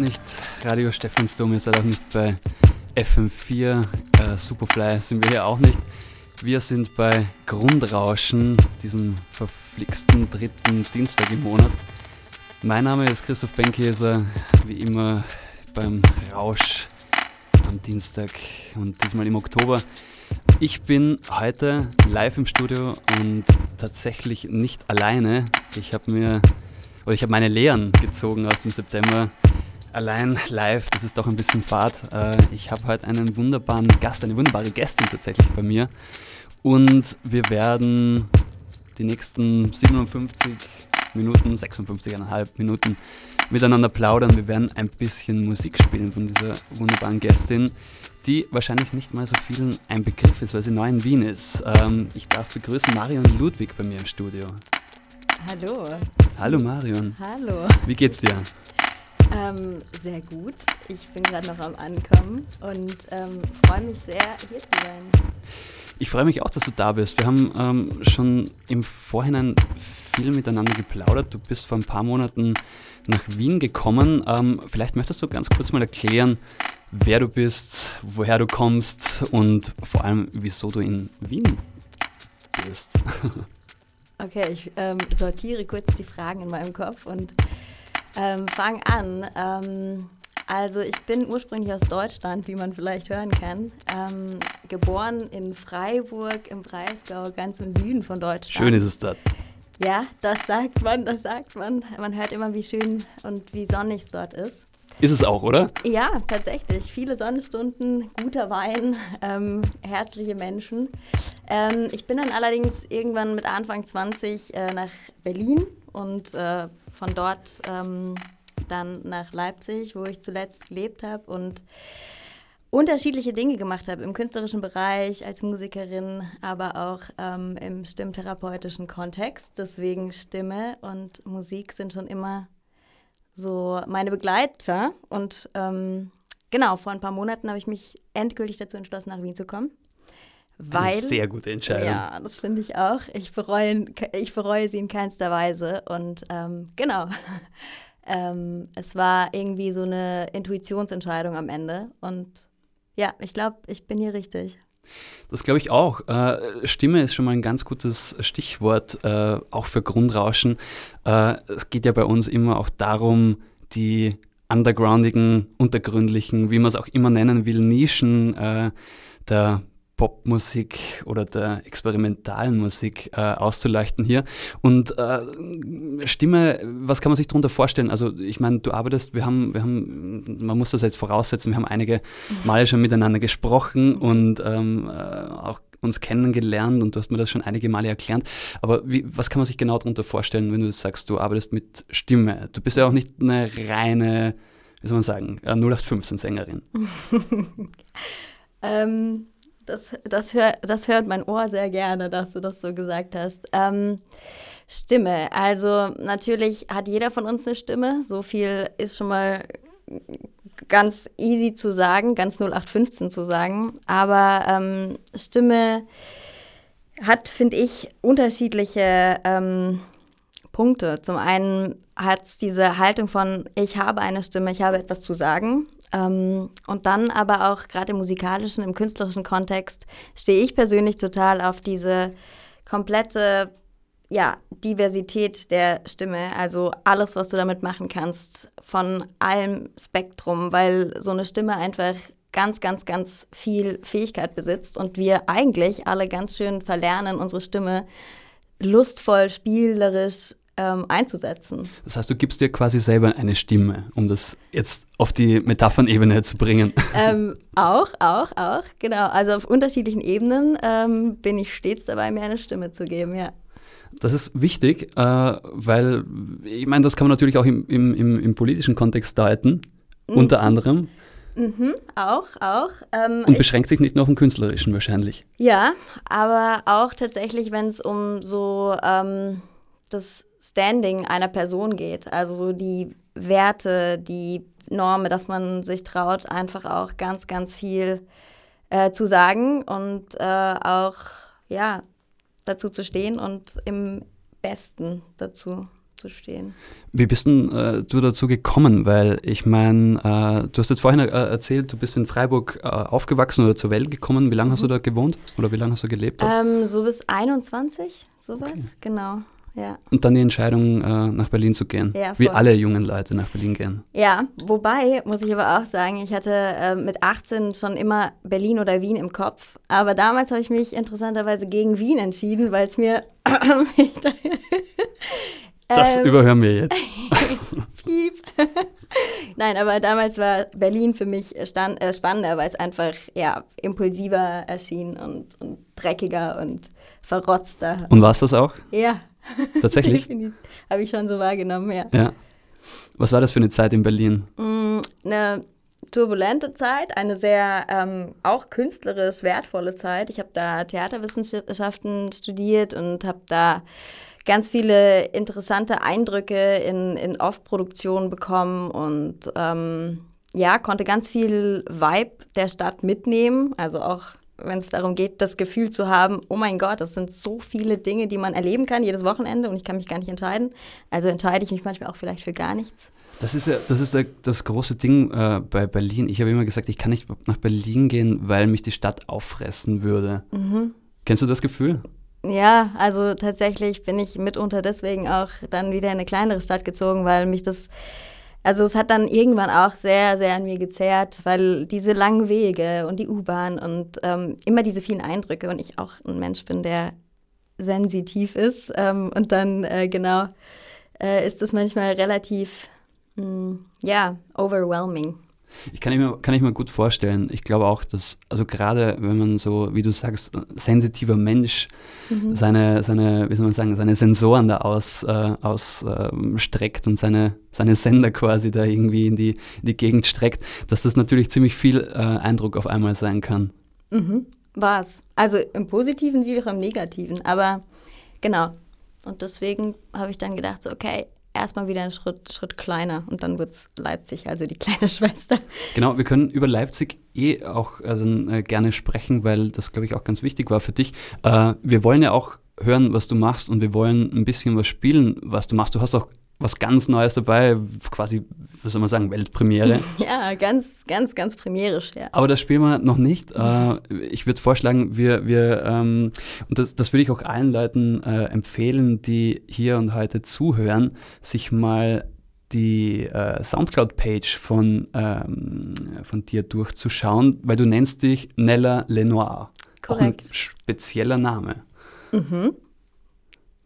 nicht Radio Stephansdom, ihr seid auch nicht bei FM4, äh, Superfly sind wir hier auch nicht. Wir sind bei Grundrauschen, diesem verflixten dritten Dienstag im Monat. Mein Name ist Christoph Benkieser, wie immer beim Rausch am Dienstag und diesmal im Oktober. Ich bin heute live im Studio und tatsächlich nicht alleine. Ich habe mir, oder ich habe meine Lehren gezogen aus dem September allein live, das ist doch ein bisschen fad. Äh, ich habe heute einen wunderbaren Gast, eine wunderbare Gästin tatsächlich bei mir. Und wir werden die nächsten 57 Minuten, 56,5 Minuten miteinander plaudern. Wir werden ein bisschen Musik spielen von dieser wunderbaren Gästin, die wahrscheinlich nicht mal so vielen ein Begriff ist, weil sie neu in Wien ist. Ähm, ich darf begrüßen Marion Ludwig bei mir im Studio. Hallo. Hallo Marion. Hallo. Wie geht's dir? Ähm, sehr gut. Ich bin gerade noch am Ankommen und ähm, freue mich sehr, hier zu sein. Ich freue mich auch, dass du da bist. Wir haben ähm, schon im Vorhinein viel miteinander geplaudert. Du bist vor ein paar Monaten nach Wien gekommen. Ähm, vielleicht möchtest du ganz kurz mal erklären, wer du bist, woher du kommst und vor allem, wieso du in Wien bist. okay, ich ähm, sortiere kurz die Fragen in meinem Kopf und ähm, fang an. Ähm, also ich bin ursprünglich aus Deutschland, wie man vielleicht hören kann. Ähm, geboren in Freiburg im Breisgau, ganz im Süden von Deutschland. Schön ist es dort. Ja, das sagt man, das sagt man. Man hört immer, wie schön und wie sonnig es dort ist. Ist es auch, oder? Ja, tatsächlich. Viele Sonnenstunden, guter Wein, ähm, herzliche Menschen. Ähm, ich bin dann allerdings irgendwann mit Anfang 20 äh, nach Berlin und äh, von dort ähm, dann nach Leipzig, wo ich zuletzt gelebt habe und unterschiedliche Dinge gemacht habe im künstlerischen Bereich als Musikerin, aber auch ähm, im stimmtherapeutischen Kontext. Deswegen Stimme und Musik sind schon immer so meine Begleiter. Und ähm, genau, vor ein paar Monaten habe ich mich endgültig dazu entschlossen, nach Wien zu kommen. Weil, Eine sehr gute Entscheidung. Ja, das finde ich auch. Ich bereue, ich bereue sie in keinster Weise. Und ähm, genau, ähm, es war irgendwie so eine Intuitionsentscheidung am Ende. Und ja, ich glaube, ich bin hier richtig. Das glaube ich auch. Äh, Stimme ist schon mal ein ganz gutes Stichwort, äh, auch für Grundrauschen. Äh, es geht ja bei uns immer auch darum, die undergroundigen, untergründlichen, wie man es auch immer nennen will, Nischen der Popmusik oder der experimentalen Musik äh, auszuleuchten hier. Und äh, Stimme, was kann man sich darunter vorstellen? Also ich meine, du arbeitest, wir haben, wir haben, man muss das jetzt voraussetzen, wir haben einige Male schon miteinander gesprochen und ähm, äh, auch uns kennengelernt und du hast mir das schon einige Male erklärt. Aber wie, was kann man sich genau darunter vorstellen, wenn du sagst, du arbeitest mit Stimme? Du bist ja auch nicht eine reine, wie soll man sagen, 0815-Sängerin. ähm, das, das, hör, das hört mein Ohr sehr gerne, dass du das so gesagt hast. Ähm, Stimme. Also natürlich hat jeder von uns eine Stimme. So viel ist schon mal ganz easy zu sagen, ganz 0815 zu sagen. Aber ähm, Stimme hat, finde ich, unterschiedliche ähm, Punkte. Zum einen hat es diese Haltung von, ich habe eine Stimme, ich habe etwas zu sagen. Ähm, und dann aber auch gerade im musikalischen, im künstlerischen Kontext stehe ich persönlich total auf diese komplette ja, Diversität der Stimme, also alles, was du damit machen kannst, von allem Spektrum, weil so eine Stimme einfach ganz, ganz, ganz viel Fähigkeit besitzt und wir eigentlich alle ganz schön verlernen, unsere Stimme lustvoll, spielerisch ähm, einzusetzen. Das heißt, du gibst dir quasi selber eine Stimme, um das jetzt auf die Metaphernebene zu bringen. Ähm, auch, auch, auch, genau. Also auf unterschiedlichen Ebenen ähm, bin ich stets dabei, mir eine Stimme zu geben, ja. Das ist wichtig, äh, weil ich meine, das kann man natürlich auch im, im, im, im politischen Kontext deuten, mhm. unter anderem. Mhm, auch, auch. Ähm, Und beschränkt sich nicht nur auf den künstlerischen wahrscheinlich. Ja, aber auch tatsächlich, wenn es um so ähm, das Standing einer Person geht, also so die Werte, die Normen, dass man sich traut, einfach auch ganz, ganz viel äh, zu sagen und äh, auch ja dazu zu stehen und im Besten dazu zu stehen. Wie bist denn, äh, du dazu gekommen? Weil ich meine, äh, du hast jetzt vorhin äh, erzählt, du bist in Freiburg äh, aufgewachsen oder zur Welt gekommen. Wie lange mhm. hast du mhm. da gewohnt oder wie lange hast du gelebt? Ähm, so bis 21, sowas, okay. genau. Ja. Und dann die Entscheidung, äh, nach Berlin zu gehen. Ja, wie alle jungen Leute nach Berlin gehen. Ja, wobei, muss ich aber auch sagen, ich hatte äh, mit 18 schon immer Berlin oder Wien im Kopf. Aber damals habe ich mich interessanterweise gegen Wien entschieden, weil es mir. das ähm, überhören wir jetzt. Piep. Nein, aber damals war Berlin für mich stand, äh, spannender, weil es einfach ja, impulsiver erschien und, und dreckiger und verrotzter. Und war es das auch? Ja. Tatsächlich? Habe ich schon so wahrgenommen, ja. Ja. Was war das für eine Zeit in Berlin? Mm, eine turbulente Zeit, eine sehr ähm, auch künstlerisch wertvolle Zeit. Ich habe da Theaterwissenschaften studiert und habe da ganz viele interessante Eindrücke in, in Off-Produktionen bekommen und ähm, ja, konnte ganz viel Vibe der Stadt mitnehmen, also auch wenn es darum geht, das Gefühl zu haben, oh mein Gott, das sind so viele Dinge, die man erleben kann jedes Wochenende und ich kann mich gar nicht entscheiden. Also entscheide ich mich manchmal auch vielleicht für gar nichts. Das ist ja das, ist der, das große Ding äh, bei Berlin. Ich habe immer gesagt, ich kann nicht nach Berlin gehen, weil mich die Stadt auffressen würde. Mhm. Kennst du das Gefühl? Ja, also tatsächlich bin ich mitunter deswegen auch dann wieder in eine kleinere Stadt gezogen, weil mich das also es hat dann irgendwann auch sehr, sehr an mir gezerrt, weil diese langen Wege und die U-Bahn und ähm, immer diese vielen Eindrücke und ich auch ein Mensch bin, der sensitiv ist ähm, und dann äh, genau äh, ist es manchmal relativ, mh, hm, ja, overwhelming. Ich kann ich, mir, kann ich mir gut vorstellen. Ich glaube auch, dass, also gerade wenn man so, wie du sagst, sensitiver Mensch mhm. seine, seine, wie soll man sagen, seine Sensoren da ausstreckt aus, äh, und seine, seine Sender quasi da irgendwie in die, in die Gegend streckt, dass das natürlich ziemlich viel äh, Eindruck auf einmal sein kann. Mhm. War es. Also im Positiven wie auch im Negativen. Aber genau. Und deswegen habe ich dann gedacht, so, okay, erstmal wieder einen Schritt, Schritt kleiner und dann wird es Leipzig, also die kleine Schwester. Genau, wir können über Leipzig eh auch also, äh, gerne sprechen, weil das, glaube ich, auch ganz wichtig war für dich. Äh, wir wollen ja auch hören, was du machst und wir wollen ein bisschen was spielen, was du machst. Du hast auch was ganz Neues dabei, quasi, was soll man sagen, Weltpremiere. Ja, ganz, ganz, ganz premierisch, ja. Aber das spielen wir noch nicht. Äh, ich würde vorschlagen, wir, wir ähm, und das, das würde ich auch allen Leuten äh, empfehlen, die hier und heute zuhören, sich mal die äh, Soundcloud-Page von, ähm, von dir durchzuschauen, weil du nennst dich Nella Lenoir. Korrekt. Auch ein spezieller Name. Mhm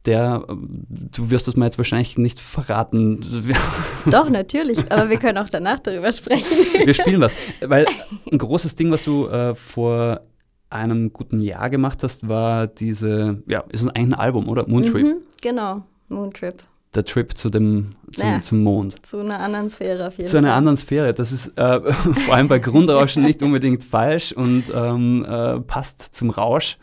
der, du wirst das mal jetzt wahrscheinlich nicht verraten. Doch, natürlich, aber wir können auch danach darüber sprechen. Wir spielen was, weil ein großes Ding, was du äh, vor einem guten Jahr gemacht hast, war diese, ja, ist eigentlich ein Album, oder? Moontrip. Mhm, genau, Moontrip. Der Trip zu dem, zum, ja, zum Mond. Zu einer anderen Sphäre auf jeden Fall. Zu einer Fall. anderen Sphäre. Das ist äh, vor allem bei Grundrauschen nicht unbedingt falsch und ähm, äh, passt zum Rausch.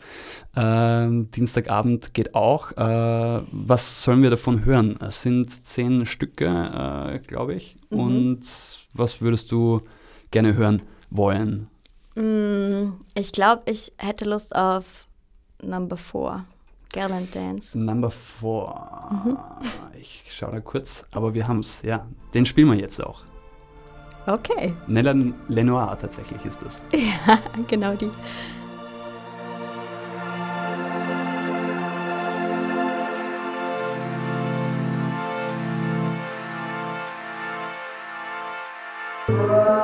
Ähm, Dienstagabend geht auch. Äh, was sollen wir davon hören? Es sind zehn Stücke, äh, glaube ich. Mhm. Und was würdest du gerne hören wollen? Mm, ich glaube, ich hätte Lust auf Number Four. Galantines. Number four. Mhm. Ich schaue da kurz, aber wir haben es, ja. Den spielen wir jetzt auch. Okay. Nella Lenoir tatsächlich ist das. Ja, genau die. Thank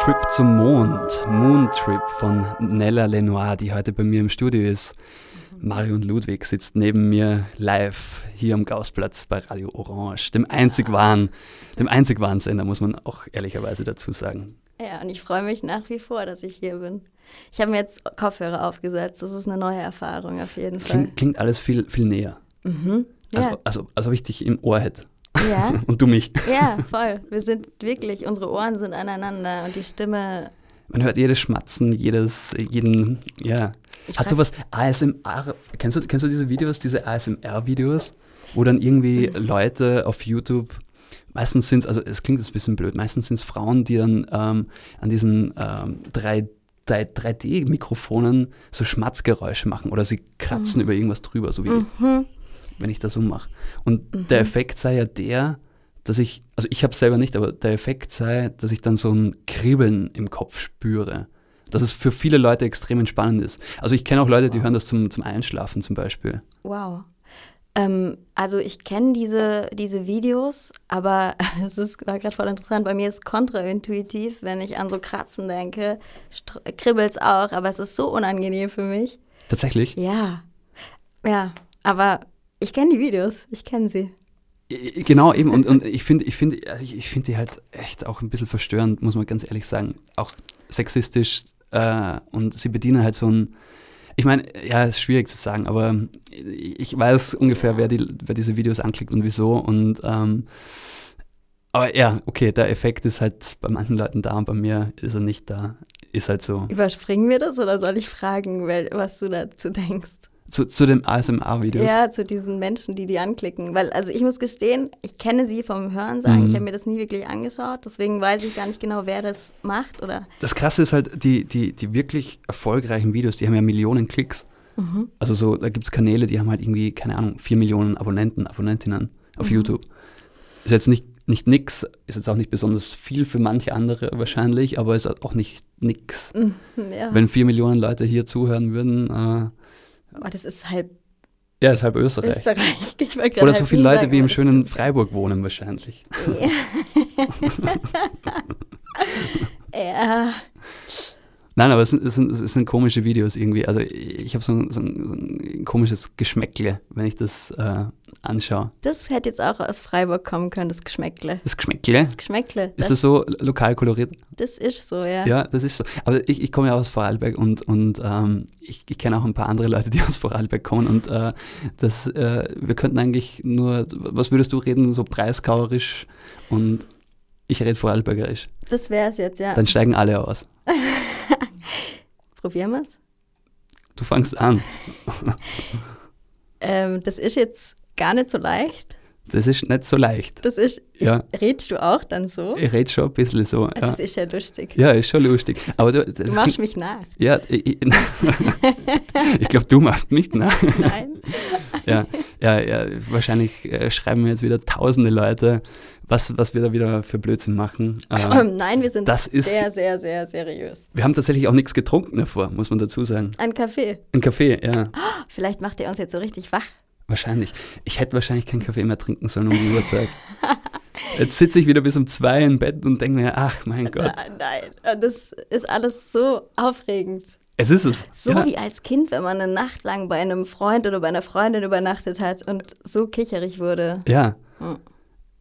Trip zum Mond, Moon Trip von Nella Lenoir, die heute bei mir im Studio ist. Marion Ludwig sitzt neben mir live hier am Gaußplatz bei Radio Orange, dem einzig wahren, dem einzig wahren Sender, muss man auch ehrlicherweise dazu sagen. Ja, und ich freue mich nach wie vor, dass ich hier bin. Ich habe mir jetzt Kopfhörer aufgesetzt. Das ist eine neue Erfahrung auf jeden Fall. Klingt, klingt alles viel, viel näher. Mhm. Also, Ja, also, als ob ich dich im Ohr hätte. Ja, Und du mich. ja, voll. Wir sind wirklich, unsere Ohren sind aneinander und die Stimme. Man hört jedes Schmatzen, jedes, jeden, ja. Ich Hat sowas ASMR, kennst du, kennst du diese Videos, diese ASMR-Videos, wo dann irgendwie Mhm. Leute auf YouTube, meistens sind es, also es klingt jetzt ein bisschen blöd, meistens sind es Frauen, die dann ähm, an diesen ähm, 3, 3, 3D-Mikrofonen so Schmatzgeräusche machen oder sie kratzen über irgendwas drüber, so wie Mhm. Wenn ich das so mache. Und der Effekt sei ja der, dass ich, also ich habe selber nicht, aber der Effekt sei, dass ich dann so ein Kribbeln im Kopf spüre. Dass es für viele Leute extrem entspannend ist. Also ich kenne auch Leute, die hören das zum, zum Einschlafen zum Beispiel. Wow. Ähm, also ich kenne diese, diese Videos, aber es ist war gerade voll interessant. Bei mir ist es kontraintuitiv, wenn ich an so Kratzen denke, kribbelt es auch, aber es ist so unangenehm für mich. Tatsächlich. Ja, ja, aber ich kenne die Videos, ich kenne sie. Genau, eben. Und, und ich finde ich finde, ich, ich finde die halt echt auch ein bisschen verstörend, muss man ganz ehrlich sagen. Auch sexistisch. Äh, und sie bedienen halt so ein. Ich meine, ja, ist schwierig zu sagen, aber ich weiß ungefähr, wer, die, wer diese Videos anklickt und wieso. Und ähm, aber ja, okay, der Effekt ist halt bei manchen Leuten da und bei mir ist er nicht da. Ist halt so. Überspringen wir das oder soll ich fragen, was du dazu denkst? Zu, zu den ASMR-Videos. Ja, zu diesen Menschen, die die anklicken. Weil, also ich muss gestehen, ich kenne sie vom Hörensagen. Mhm. Ich habe mir das nie wirklich angeschaut. Deswegen weiß ich gar nicht genau, wer das macht. Oder Das Krasse ist halt, die, die, die wirklich erfolgreichen Videos, die haben ja Millionen Klicks. Also so, da gibt es Kanäle, die haben halt irgendwie, keine Ahnung, vier Millionen Abonnenten, Abonnentinnen auf YouTube. Ist jetzt nicht, nicht nix, ist jetzt auch nicht besonders viel für manche andere wahrscheinlich, aber ist auch nicht nix. ja. Wenn vier Millionen Leute hier zuhören würden, äh, Aber das ist halb ja, ist halb Österreich. Österreich. Ich Oder so viele Leute wie im schönen. Freiburg wohnen wahrscheinlich. Ja. Nein, aber es sind, es sind, es sind komische Videos irgendwie. Also ich habe so, ein- so, so ein komisches Geschmäckle, wenn ich das äh, anschaue. Das hätte jetzt auch aus Freiburg kommen können, das Geschmäckle. Das Geschmäckle? Das Geschmäckle. Ist Das, das so lokal koloriert? das ist so, ja. Ja, das ist so. Aber ich, ich komme ja aus Vorarlberg und, und ähm, ich, ich kenne auch ein paar andere Leute, die aus Vorarlberg kommen und äh, das, äh, wir könnten eigentlich nur, was würdest du reden, so preiskauerisch und ich rede Vorarlbergerisch. Das wäre es jetzt, ja. Dann steigen alle aus. Probieren wir es. Du fangst an. Ähm, das ist jetzt gar nicht so leicht. Das ist nicht so leicht. Das ist, Ja. redest du auch dann so? Ich rede schon ein bisschen so. Ja, Das ist ja lustig. ja ist schon lustig. Aber du, das Du machst klingt- mich nach. Ja, ich, ich, ich glaube, du machst mich nach. Nein. Ja, ja, ja, wahrscheinlich äh, schreiben mir jetzt wieder tausende Leute, was, was wir da wieder für Blödsinn machen. Ähm, Nein, wir sind das ist- sehr, sehr, sehr seriös. wir haben tatsächlich auch nichts getrunken davor, muss man dazu sagen. Ein Kaffee. Ein Kaffee, ja, Vielleicht macht er uns jetzt so richtig wach. wahrscheinlich. Ich hätte wahrscheinlich keinen Kaffee mehr trinken sollen um die Uhrzeit. Jetzt sitze ich wieder bis um zwei im Bett und denke mir, ach mein Gott, Nein, nein. Und das ist alles so aufregend. es ist es. So ja, wie als Kind, wenn man eine Nacht lang bei einem Freund oder bei einer Freundin übernachtet hat und so kicherig wurde. ja. Hm.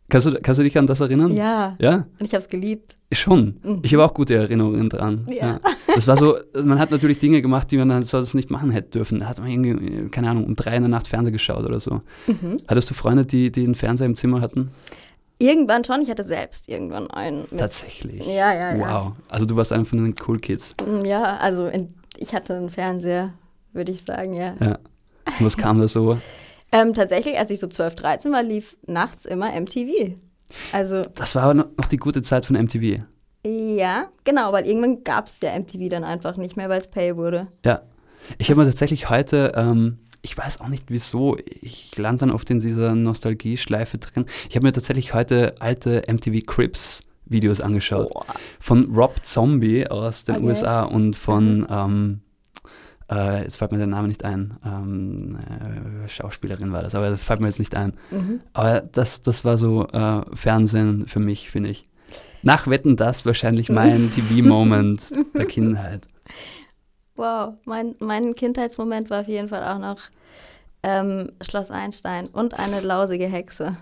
Kannst du, kannst du dich an das erinnern? Ja. Ja? Und ich habe es geliebt. Schon. Mhm. Ich habe auch gute Erinnerungen dran. Ja. Das war so, man hat natürlich Dinge gemacht, die man dann sonst nicht machen hätte dürfen. Da hat man irgendwie, keine Ahnung, um drei in der Nacht Fernseher geschaut oder so. Mhm. Hattest du Freunde, die, die einen Fernseher im Zimmer hatten? Irgendwann schon. Ich hatte selbst irgendwann einen. Tatsächlich. Ja, ja, ja. Wow. Also du warst einer von den Cool Kids. Ja, also in, ich hatte einen Fernseher, würde ich sagen, ja. Ja. Und was kam da so? Ähm, tatsächlich, als ich so 12, 13 war, lief nachts immer MTV. Also, Das war aber noch die gute Zeit von MTV. ja, genau, weil irgendwann gab es ja MTV dann einfach nicht mehr, weil es Pay wurde. Ja. Ich habe mir tatsächlich heute, ähm, ich weiß auch nicht wieso, ich lande dann oft in dieser Nostalgie-Schleife drin. Ich habe mir tatsächlich heute alte MTV Crips Videos angeschaut. Boah. Von Rob Zombie aus den Okay. USA und von, ähm, äh, jetzt fällt mir der Name nicht ein, ähm, äh, Schauspielerin war das, aber das fällt mir jetzt nicht ein. Mhm. Aber das, das war so äh, Fernsehen für mich, finde ich. Nach Wetten das wahrscheinlich mein TV-Moment der Kindheit. Wow, mein, mein Kindheitsmoment war auf jeden Fall auch noch ähm, Schloss Einstein und eine lausige Hexe.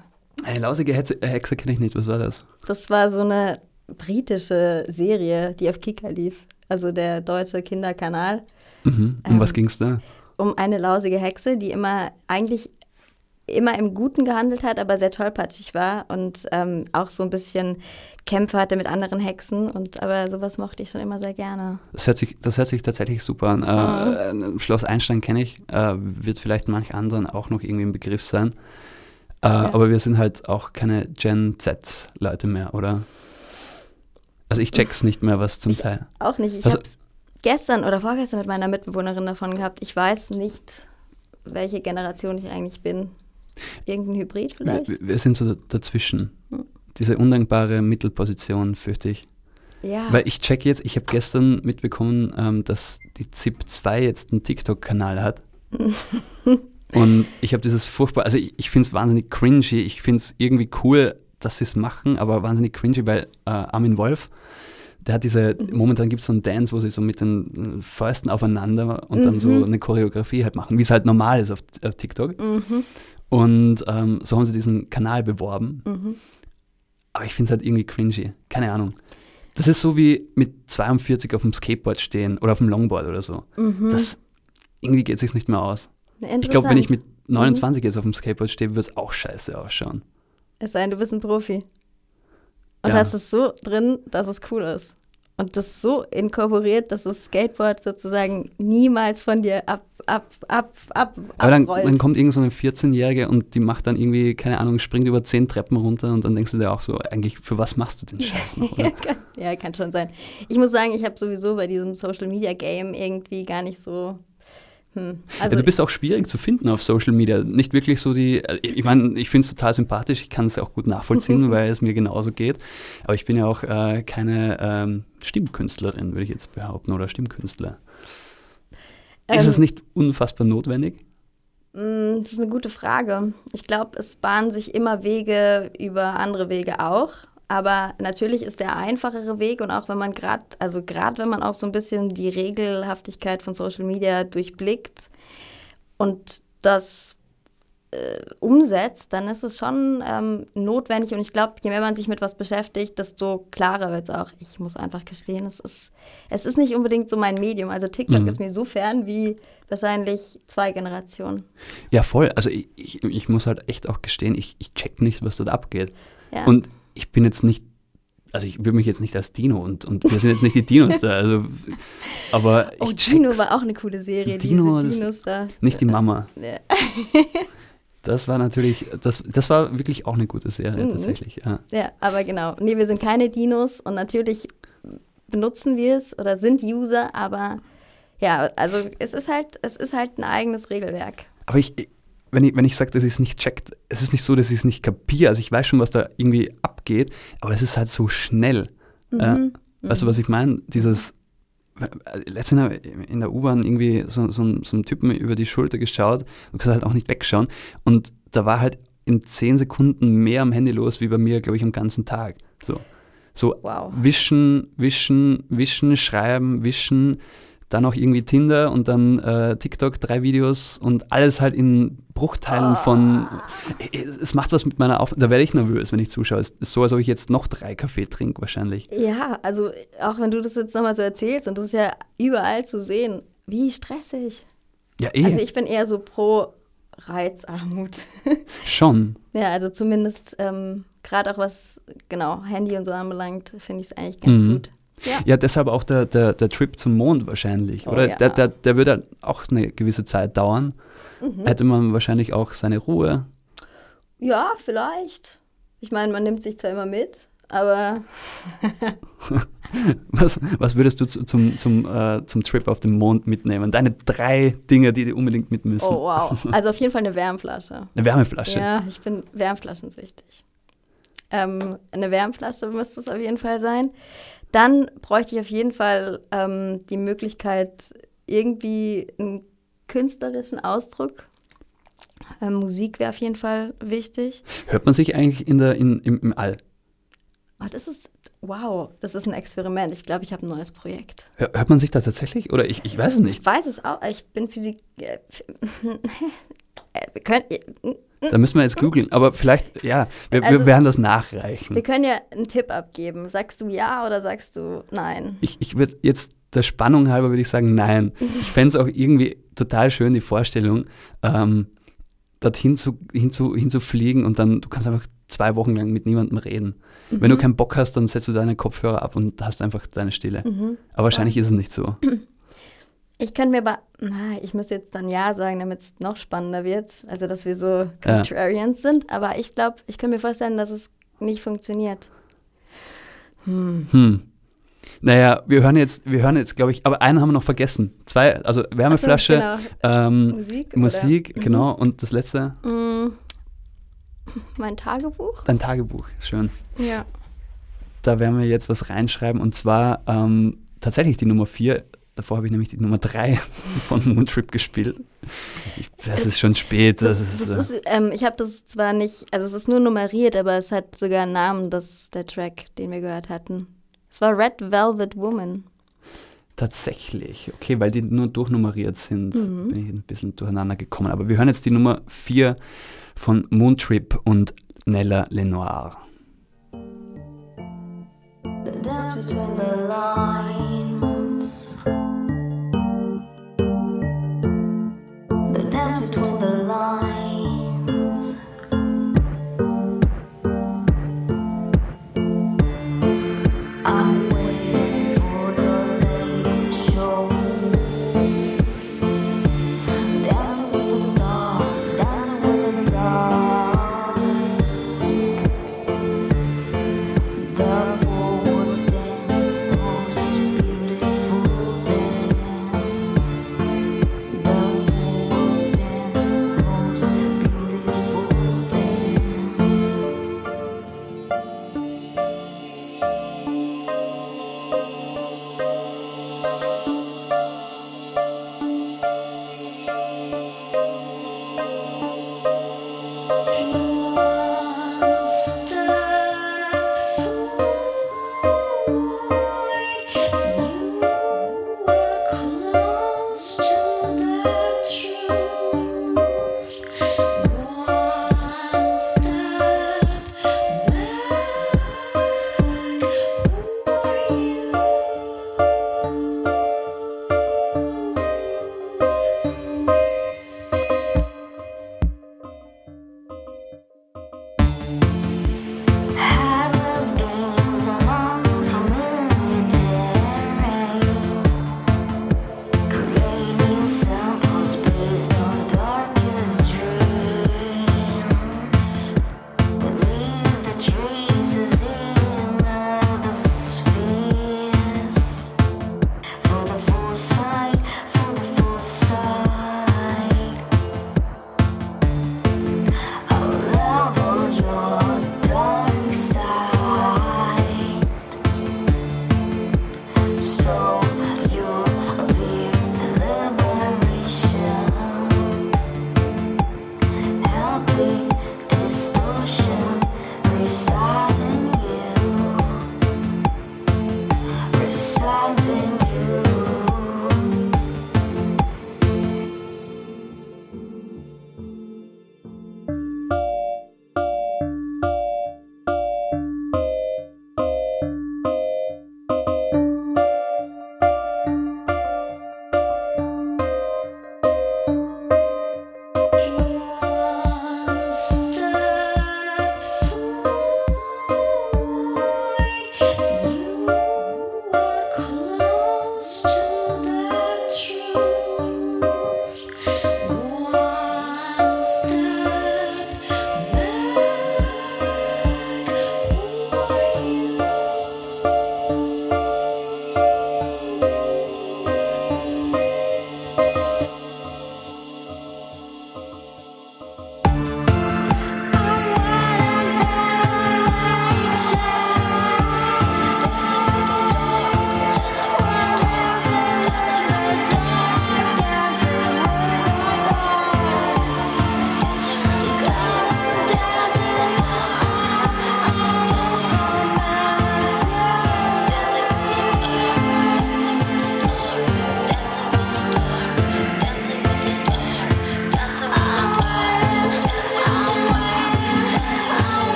Eine lausige Hexe, äh, Hexe kenne ich nicht, was war das? Das war so eine britische Serie, die auf Kika lief, also der deutsche Kinderkanal, Mhm. Um Ähm, was ging es da? um eine lausige Hexe, die immer eigentlich immer im Guten gehandelt hat, aber sehr tollpatschig war und ähm, auch so ein bisschen Kämpfe hatte mit anderen Hexen und aber sowas mochte ich schon immer sehr gerne. Das hört sich, das hört sich tatsächlich super an. Äh, Schloss Einstein kenne ich, äh, wird vielleicht manch anderen auch noch irgendwie im Begriff sein. Äh, Aber wir sind halt auch keine Gen Z-Leute mehr, oder? Also ich check's nicht mehr, was zum Teil. Auch nicht. Ich Also- habe es gestern oder vorgestern mit meiner Mitbewohnerin davon gehabt. Ich weiß nicht, welche Generation ich eigentlich bin. Irgendein Hybrid vielleicht? Wir, wir sind so dazwischen. Hm. Diese undankbare Mittelposition, fürchte ich. Ja. Weil ich check jetzt, ich habe gestern mitbekommen, ähm, dass die ZIP2 jetzt einen TikTok-Kanal hat. Und ich habe dieses furchtbar, also ich, ich finde es wahnsinnig cringy, ich finde es irgendwie cool, dass sie es machen, aber wahnsinnig cringy, weil äh, Armin Wolf, der hat diese, momentan gibt es so einen Dance, wo sie so mit den äh, Fäusten aufeinander und dann so Mhm. eine Choreografie halt machen, wie es halt normal ist auf, auf TikTok. mhm, Und ähm, so haben sie diesen Kanal beworben. mhm. Aber ich finde es halt irgendwie cringy. Keine Ahnung. Das ist so wie mit 42 auf dem Skateboard stehen oder auf dem Longboard oder so. Mhm. Das irgendwie geht sich nicht mehr aus. Ich glaube, wenn ich mit 29 jetzt auf dem Skateboard stehe, wird es auch scheiße ausschauen. Es sei denn, du bist ein Profi. Und Ja. hast es so drin, dass es cool ist. Und das so inkorporiert, dass das Skateboard sozusagen niemals von dir ab, ab, ab, ab, Aber dann, dann kommt irgend so eine 14-Jährige und die macht dann irgendwie, keine Ahnung, springt über 10 Treppen runter und dann denkst du dir auch so, eigentlich, für was machst du den Scheiß noch? ja, kann, ja, kann schon sein. Ich muss sagen, ich habe sowieso bei diesem Social Media Game irgendwie gar nicht so. Hm. Also, ja, du bist auch schwierig zu finden auf Social Media. Nicht wirklich so die, äh, ich meine, ich finde es total sympathisch, ich kann es auch gut nachvollziehen, weil es mir genauso geht. Aber ich bin ja auch äh, keine ähm, Stimmkünstlerin, würde ich jetzt behaupten, oder Stimmkünstler. ist ähm, es nicht unfassbar notwendig? Mm, Das ist eine gute Frage. Ich glaube, es bahnen sich immer Wege über andere Wege auch. Aber natürlich ist der einfachere Weg und auch wenn man gerade, also gerade wenn man auch so ein bisschen die Regelhaftigkeit von Social Media durchblickt und das äh, umsetzt, dann ist es schon ähm, notwendig. Und ich glaube, je mehr man sich mit was beschäftigt, desto klarer wird es auch. Ich muss einfach gestehen, es ist, es ist nicht unbedingt so mein Medium. Also TikTok mhm. ist mir so fern wie wahrscheinlich zwei Generationen. Ja, voll. Also ich, ich, ich muss halt echt auch gestehen, ich, ich check nicht, was dort abgeht. Ja. Und ich bin jetzt nicht also ich würde mich jetzt nicht als Dino und, und wir sind jetzt nicht die Dinos da, also aber Oh, Dino war auch eine coole Serie, Dino, diese Dinos da. Nicht die Mama. Ja. Das war natürlich, das, das war wirklich auch eine gute Serie mhm. tatsächlich, ja. Ja, aber genau. Nee, wir sind keine Dinos und natürlich benutzen wir es oder sind User, aber ja, also es ist halt, es ist halt ein eigenes Regelwerk. Aber ich, wenn ich, wenn ich sage, dass ich es nicht checkt, es ist nicht so, dass ich es nicht kapiere. Also ich weiß schon, was da irgendwie abgeht, aber es ist halt so schnell. Mhm. Äh, weißt du, was ich meine? Dieses, letztens in der U-Bahn irgendwie so, so, so einen Typen über die Schulter geschaut und gesagt, halt auch nicht wegschauen. Und da war halt in zehn Sekunden mehr am Handy los, wie bei mir, glaube ich, am ganzen Tag. So, so wow. wischen, wischen, wischen, schreiben, wischen, dann auch irgendwie Tinder und dann äh, TikTok, drei Videos und alles halt in Bruchteilen oh. von. Es, es, macht was mit meiner Auf. Da werde ich nervös, wenn ich zuschaue. Es ist so, als ob ich jetzt noch drei Kaffee trinke, wahrscheinlich. Ja, also auch wenn du das jetzt nochmal so erzählst und das ist ja überall zu sehen, wie stressig. Ja, eh. Also ich bin eher so pro Reizarmut. Schon. ja, also zumindest ähm, gerade auch was genau Handy und so anbelangt, finde ich es eigentlich ganz mhm. gut. Ja. ja, deshalb auch der, der, der Trip zum Mond wahrscheinlich. Oh, oder ja. der, der, der würde auch eine gewisse Zeit dauern. Mhm. Hätte man wahrscheinlich auch seine Ruhe. Ja, vielleicht. Ich meine, man nimmt sich zwar immer mit, aber. was, was würdest du zu, zum, zum, äh, zum Trip auf den Mond mitnehmen? Deine drei Dinge, die du unbedingt mit müssen. Oh, wow. Also auf jeden Fall eine Wärmflasche. Eine Wärmeflasche? Ja, ich bin Wärmflaschen süchtig. Ähm, eine Wärmflasche müsste es auf jeden Fall sein. Dann bräuchte ich auf jeden Fall ähm, die Möglichkeit, irgendwie einen künstlerischen Ausdruck. Äh, Musik wäre auf jeden Fall wichtig. Hört man sich eigentlich in der, in, im, im All? Oh, das ist, wow, das ist ein Experiment. Ich glaube, ich habe ein neues Projekt. Hört man sich da tatsächlich? Oder ich, ich weiß es nicht. Ich weiß es auch. Ich bin Physik. Äh, wir können, da müssen wir jetzt googeln. Aber vielleicht, ja, wir, also, wir, werden das nachreichen. Wir können ja einen Tipp abgeben. Sagst du ja oder sagst du nein? Ich, ich würde jetzt der Spannung halber würde ich sagen nein. Ich fände es auch irgendwie total schön, die Vorstellung, ähm, dorthin zu, hinzu, hinzufliegen und dann, du kannst einfach zwei Wochen lang mit niemandem reden. Mhm. Wenn du keinen Bock hast, dann setzt du deine Kopfhörer ab und hast einfach deine Stille. Mhm. Aber wahrscheinlich ja. ist es nicht so. Ich könnte mir aber, na, ich muss jetzt dann Ja sagen, damit es noch spannender wird. Also, dass wir so Contrarians ja. sind. Aber ich glaube, ich kann mir vorstellen, dass es nicht funktioniert. Hm. hm. Naja, wir hören jetzt, wir hören jetzt, glaube ich, aber einen haben wir noch vergessen. Zwei, also Wärmeflasche, so, genau. ähm, Musik, Musik oder? genau. Mhm. Und das letzte? Mm, mein Tagebuch. Dein Tagebuch, schön. Ja. Da werden wir jetzt was reinschreiben und zwar ähm, tatsächlich die Nummer vier Davor habe ich nämlich die Nummer 3 von Moontrip gespielt. Ich, das ist schon spät. Das, das ist, das ist, ähm, ich habe das zwar nicht, also es ist nur nummeriert, aber es hat sogar einen Namen, das, der Track, den wir gehört hatten. Es war Red Velvet Woman. Tatsächlich, okay, weil die nur durchnummeriert sind, mhm. bin ich ein bisschen durcheinander gekommen. Aber wir hören jetzt die Nummer 4 von Moontrip und Nella Lenoir. The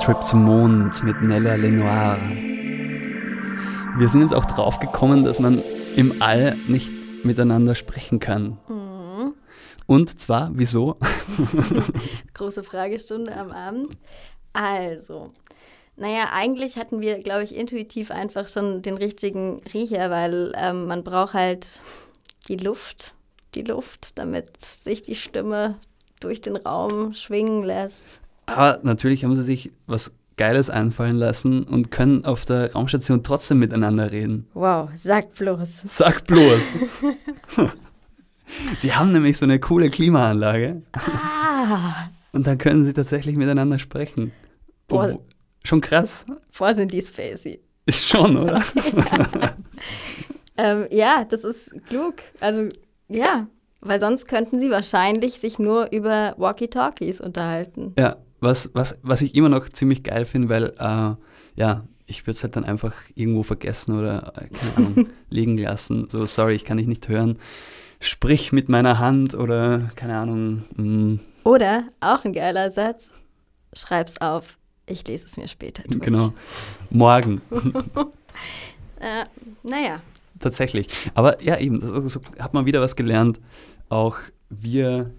Trip zum Mond mit Nella Lenoir. Wir sind jetzt auch drauf gekommen, dass man im All nicht miteinander sprechen kann. Mhm. Und zwar, wieso? Große Fragestunde am Abend. Also, naja, eigentlich hatten wir, glaube ich, intuitiv einfach schon den richtigen Riecher, weil ähm, man braucht halt die Luft, die Luft, damit sich die Stimme durch den Raum schwingen lässt. Aber natürlich haben sie sich was Geiles einfallen lassen und können auf der Raumstation trotzdem miteinander reden. Wow, sag bloß. Sag bloß. Die haben nämlich so eine coole Klimaanlage Ah, und dann können sie tatsächlich miteinander sprechen. Boah. Obwohl- Schon krass. boah, sind die spacey. Ist schon, oder? Ähm, ja, das ist klug. Also, ja, weil sonst könnten sie wahrscheinlich sich nur über Walkie-Talkies unterhalten. Ja, was, was, was ich immer noch ziemlich geil finde, weil, äh, ja, ich würde es halt dann einfach irgendwo vergessen oder, äh, keine Ahnung, liegen lassen. So, sorry, ich kann dich nicht hören. Sprich mit meiner Hand oder, keine Ahnung, mm, mh, Oder, auch ein geiler Satz, schreib's auf. Ich lese es mir später durch. genau, morgen. Äh, naja, Tatsächlich. Aber ja, eben, so, so hat man wieder was gelernt. Auch wir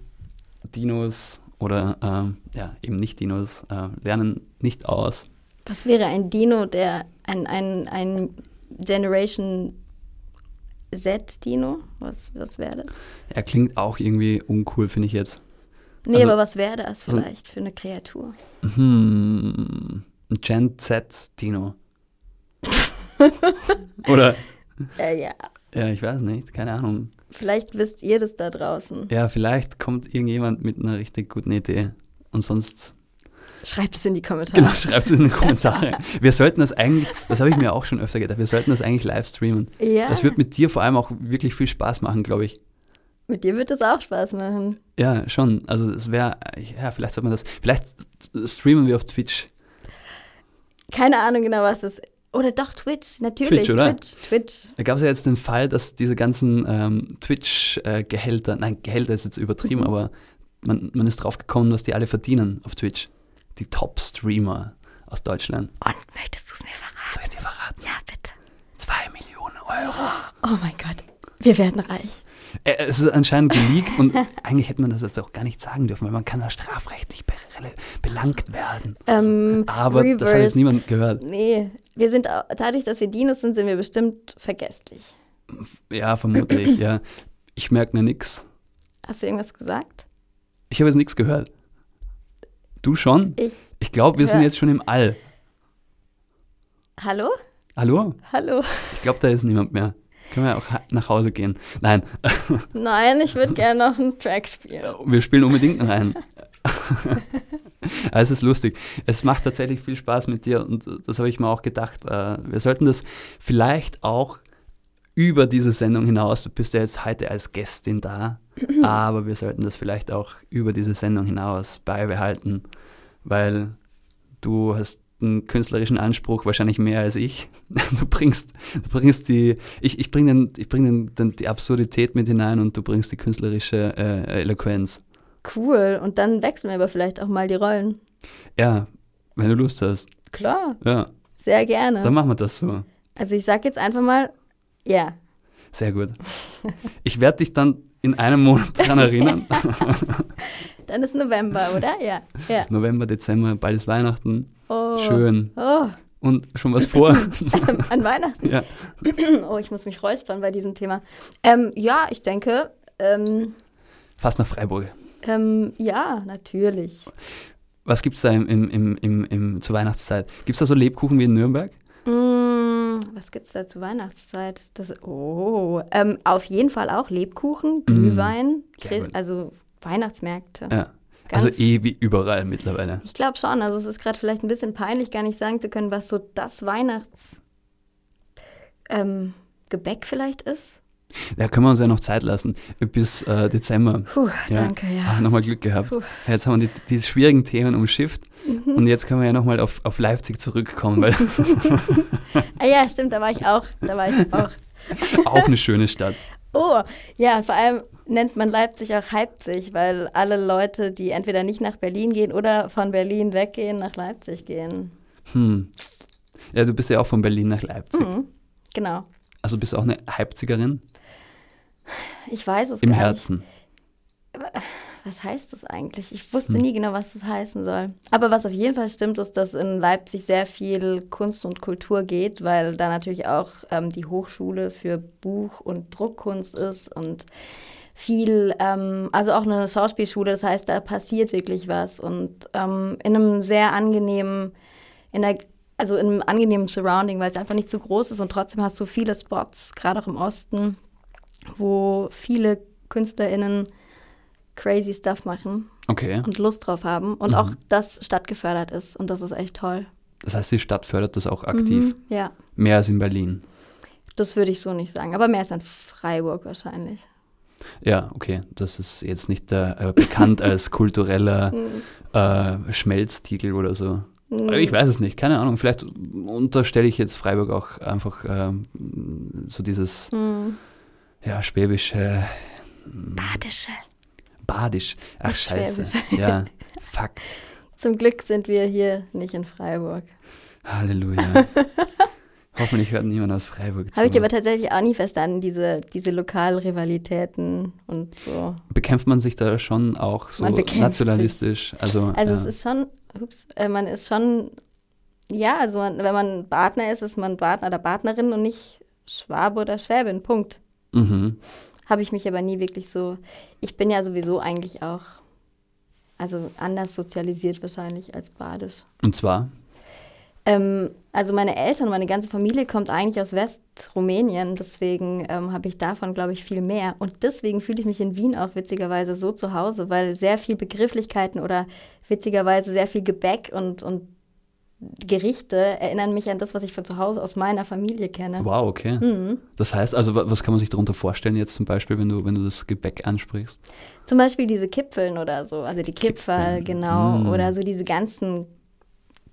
Dinos oder ähm, ja, eben nicht Dinos äh, lernen nicht aus. was wäre ein Dino, der ein, ein, ein Generation Z-Dino? Was, was wäre das? Er klingt auch irgendwie uncool, finde ich jetzt. Nee, Also- aber was wäre das vielleicht für eine Kreatur? Hm, ein Gen Z Dino. oder, Äh, ja, ja, ich weiß nicht, keine Ahnung. Vielleicht wisst ihr das da draußen. Ja, vielleicht kommt irgendjemand mit einer richtig guten Idee. Und sonst Schreibt es in die Kommentare. Genau, schreibt es in die Kommentare. Wir sollten das eigentlich, das habe ich mir auch schon öfter gedacht, wir sollten das eigentlich live streamen. Ja, Das wird mit dir vor allem auch wirklich viel Spaß machen, glaube ich. mit dir wird es auch Spaß machen. Ja, schon. Also es wäre, ja, vielleicht sollte man das, vielleicht streamen wir auf Twitch. Keine Ahnung genau, was das ist. Oder doch Twitch, natürlich. Twitch, oder? Twitch, Twitch. Da gab es ja jetzt den Fall, dass diese ganzen ähm, Twitch-Gehälter, nein, Gehälter ist jetzt übertrieben, Mhm. aber man, man ist drauf gekommen, was die alle verdienen auf Twitch. Die Top-Streamer aus Deutschland. Und möchtest du es mir verraten? Soll ich dir verraten? Ja, bitte. Zwei Millionen Euro. Oh mein Gott, wir werden reich. Äh, Es ist anscheinend geleakt und eigentlich hätte man das jetzt auch gar nicht sagen dürfen, weil man kann da strafrechtlich be belangt werden. Ähm, Aber das hat jetzt niemand gehört. Nee, wir sind, dadurch, dass wir Dinos sind, sind wir bestimmt vergesslich. Ja, vermutlich, ja. Ich merke mir nichts. Hast du irgendwas gesagt? Ich habe jetzt nichts gehört. Du schon? Ich. Ich glaube, wir sind hör- jetzt schon im All. Hallo? Hallo? Hallo? Ich glaube, da ist niemand mehr. Können wir auch nach Hause gehen? Nein, Nein, ich würde gerne noch einen Track spielen. wir spielen unbedingt noch einen. Es ist lustig. Es macht tatsächlich viel Spaß mit dir und das habe ich mir auch gedacht. äh, Wir sollten das vielleicht auch über diese Sendung hinaus, du bist ja jetzt heute als Gästin da, aber wir sollten das vielleicht auch über diese Sendung hinaus beibehalten, weil du hast einen künstlerischen Anspruch wahrscheinlich mehr als ich. Du bringst, du bringst die, ich, ich bringe ich bring die Absurdität mit hinein und du bringst die künstlerische äh, Eloquenz. Cool. Und dann wechseln wir aber vielleicht auch mal die Rollen. Ja, wenn du Lust hast. Klar, Ja, sehr gerne. dann machen wir das so. Also ich sag jetzt einfach mal, ja. Sehr gut. Ich werde dich dann in einem Monat daran erinnern. Dann ist November, oder? Ja. ja. November, Dezember, bald ist Weihnachten. Oh. Schön. Oh, Und schon was vor. an Weihnachten. ja. Oh, ich muss mich räuspern bei diesem Thema. Ähm, ja, ich denke, ähm, Fast nach Freiburg. ähm, ja, natürlich. Was gibt es da im, im, im, im, zur Weihnachtszeit? Gibt es da so Lebkuchen wie in Nürnberg? Mm, was gibt's da zur Weihnachtszeit? Das, oh, ähm, auf jeden Fall auch Lebkuchen, Mm, Glühwein, gut. also Weihnachtsmärkte. Ja. Ganz- Also eh wie überall mittlerweile. Ich glaube schon. Also es ist gerade vielleicht ein bisschen peinlich, gar nicht sagen zu können, was so das Weihnachts ähm, vielleicht ist. Da können wir uns ja noch Zeit lassen. Bis äh, Dezember. Puh, Ja. danke, ja. Ah, nochmal Glück gehabt. Puh. Jetzt haben wir die, die schwierigen Themen umschifft Mhm. und jetzt können wir ja nochmal auf, auf Leipzig zurückkommen, weil Ah ja, stimmt, da war ich auch. Da war ich auch. auch eine schöne Stadt. Oh, ja, vor allem nennt man Leipzig auch Leipzig, weil alle Leute, die entweder nicht nach Berlin gehen oder von Berlin weggehen, nach Leipzig gehen. Hm. Ja, du bist ja auch von Berlin nach Leipzig. Mhm, genau. Also bist du auch eine Leipzigerin? Ich weiß es Im gar Herzen. nicht. Was heißt das eigentlich? Ich wusste Hm. nie genau, was das heißen soll. Aber was auf jeden Fall stimmt, ist, dass in Leipzig sehr viel Kunst und Kultur geht, weil da natürlich auch ähm, die Hochschule für Buch- und Druckkunst ist und viel, ähm, also auch eine Schauspielschule. Das heißt, da passiert wirklich was und ähm, in einem sehr angenehmen, in der, also in einem angenehmen Surrounding, weil es einfach nicht zu groß ist und trotzdem hast du viele Spots, gerade auch im Osten, wo viele KünstlerInnen crazy Stuff machen Okay. und Lust drauf haben und Mhm. auch das stadtgefördert ist und das ist echt toll. Das heißt, die Stadt fördert das auch aktiv. Mhm, ja, Mehr als in Berlin. das würde ich so nicht sagen, aber mehr als in Freiburg wahrscheinlich. Ja, okay. Das ist jetzt nicht äh, äh, bekannt als kultureller Mhm. äh, Schmelztiegel oder so. Mhm. Ich weiß es nicht, keine Ahnung. Vielleicht unterstelle ich jetzt Freiburg auch einfach ähm, so dieses Mhm. ja, schwäbische, Badische. Badisch. Ach, Nicht scheiße. schwäbisch. Ja, fuck. Zum Glück sind wir hier nicht in Freiburg. Halleluja. Hoffentlich hört niemand aus Freiburg zu. Habe ich aber tatsächlich auch nie verstanden, diese, diese Lokalrivalitäten und so. Bekämpft man sich da schon auch so nationalistisch? Also, Also ja. es ist schon, ups, äh, man ist schon, ja, also man, wenn man Partner ist, ist man Partner oder Partnerin und nicht Schwabe oder Schwäbin, Punkt. mhm. Habe ich mich aber nie wirklich so, ich bin ja sowieso eigentlich auch, also anders sozialisiert wahrscheinlich als Badisch. Und zwar? Ähm, also meine Eltern, meine ganze Familie kommt eigentlich aus Westrumänien, deswegen ähm, habe ich davon, glaube ich, viel mehr. Und deswegen fühle ich mich in Wien auch witzigerweise so zu Hause, weil sehr viel Begrifflichkeiten oder witzigerweise sehr viel Gebäck und, und Gerichte erinnern mich an das, was ich von zu Hause aus meiner Familie kenne. Wow, okay. Mhm. Das heißt, also wa- was kann man sich darunter vorstellen jetzt zum Beispiel, wenn du, wenn du das Gebäck ansprichst? Zum Beispiel diese Kipfeln oder so, also die Kipferl, Kipfeln, genau, mm. oder so diese ganzen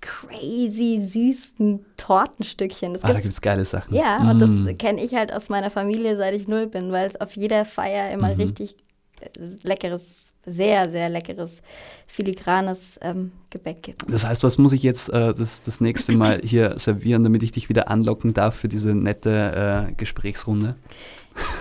crazy süßen Tortenstückchen. Das Ah, da gibt's gibt es geile Sachen. Ja, und das Mm. kenne ich halt aus meiner Familie, seit ich null bin, weil es auf jeder Feier immer Mhm. richtig äh, leckeres, sehr, sehr leckeres, filigranes ähm, Gebäck gibt. Das heißt, was muss ich jetzt äh, das, das nächste Mal hier servieren, damit ich dich wieder anlocken darf für diese nette äh, Gesprächsrunde?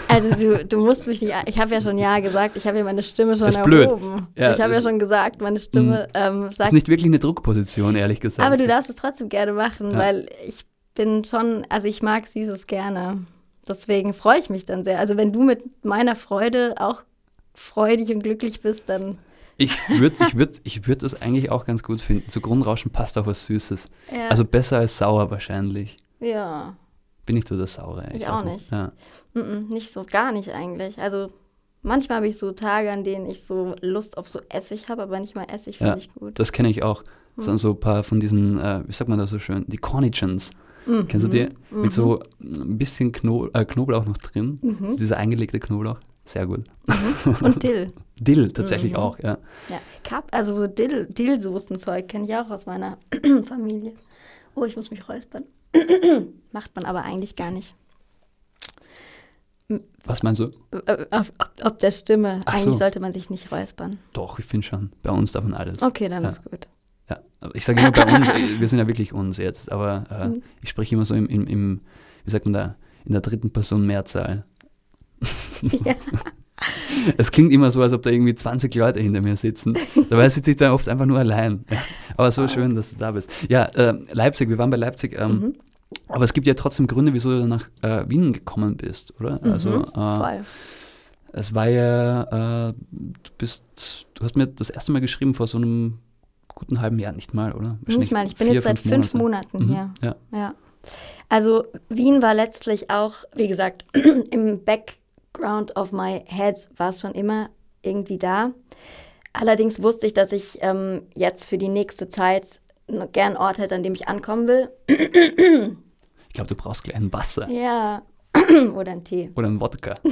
Also du, du musst mich nicht, ich habe ja schon Ja gesagt, ich habe ja meine Stimme schon Das ist blöd. erhoben. Ja, ich habe ja schon gesagt, meine Stimme ähm, Das ist sagt, nicht wirklich eine Druckposition, ehrlich gesagt. aber du darfst es trotzdem gerne machen, Ja. weil ich bin schon, also ich mag Süßes gerne. Deswegen freue ich mich dann sehr. Also wenn du mit meiner Freude auch freudig und glücklich bist, dann Ich würde ich würd, ich würd das eigentlich auch ganz gut finden. Zu Grundrauschen passt auch was Süßes. ja. Also besser als sauer wahrscheinlich. ja. Bin ich so der Saure? Ich weiß auch nicht. Ja. Mm-mm, nicht so, gar nicht eigentlich. Also manchmal habe ich so Tage, an denen ich so Lust auf so Essig habe, aber nicht mal Essig finde Ja, ich gut. Das kenne ich auch. Das Hm. sind so ein paar von diesen, äh, wie sagt man das so schön, die Cornichons. Mhm. Kennst du die? Mhm. Mit so ein bisschen Kno äh, Knoblauch noch drin. Das Mhm. ist dieser eingelegte Knoblauch. Sehr gut. Und Dill. Dill tatsächlich Mhm. auch, ja. Ja, Kap, also so Dill, Dillsoßenzeug kenne ich auch aus meiner Familie. Oh, ich muss mich räuspern. Macht man aber eigentlich gar nicht. Was meinst du? Ob, ob, ob der Stimme. Ach eigentlich so. sollte man sich nicht räuspern. Doch, ich finde schon. Bei uns darf man alles. Okay, dann Ja. ist gut. Ja. Ich sage immer bei uns, äh, wir sind ja wirklich uns jetzt, aber äh, Mhm. ich spreche immer so im, im, im, wie sagt man da, in der dritten Person Mehrzahl. Ja. Es klingt immer so, als ob da irgendwie 20 Leute hinter mir sitzen. Dabei sitze ich da oft einfach nur allein. Ja. Aber so schön, dass du da bist. Ja, äh, Leipzig, wir waren bei Leipzig. Ähm, Mhm. Aber es gibt ja trotzdem Gründe, wieso du nach äh, Wien gekommen bist, oder? Also, Mhm, äh, Voll. es war ja, äh, du bist, du hast mir das erste Mal geschrieben vor so einem guten halben Jahr, nicht mal, oder? Nicht mal, ich bin vier, jetzt seit fünf Monaten Mhm, hier. Ja. Ja. Also Wien war letztlich auch, wie gesagt, im Background of my head war es schon immer irgendwie da. Allerdings wusste ich, dass ich ähm, jetzt für die nächste Zeit gern einen Ort hätte, an dem ich ankommen will. Ich glaube, du brauchst gleich ein Wasser Ja. Oder einen Tee. oder ein Wodka.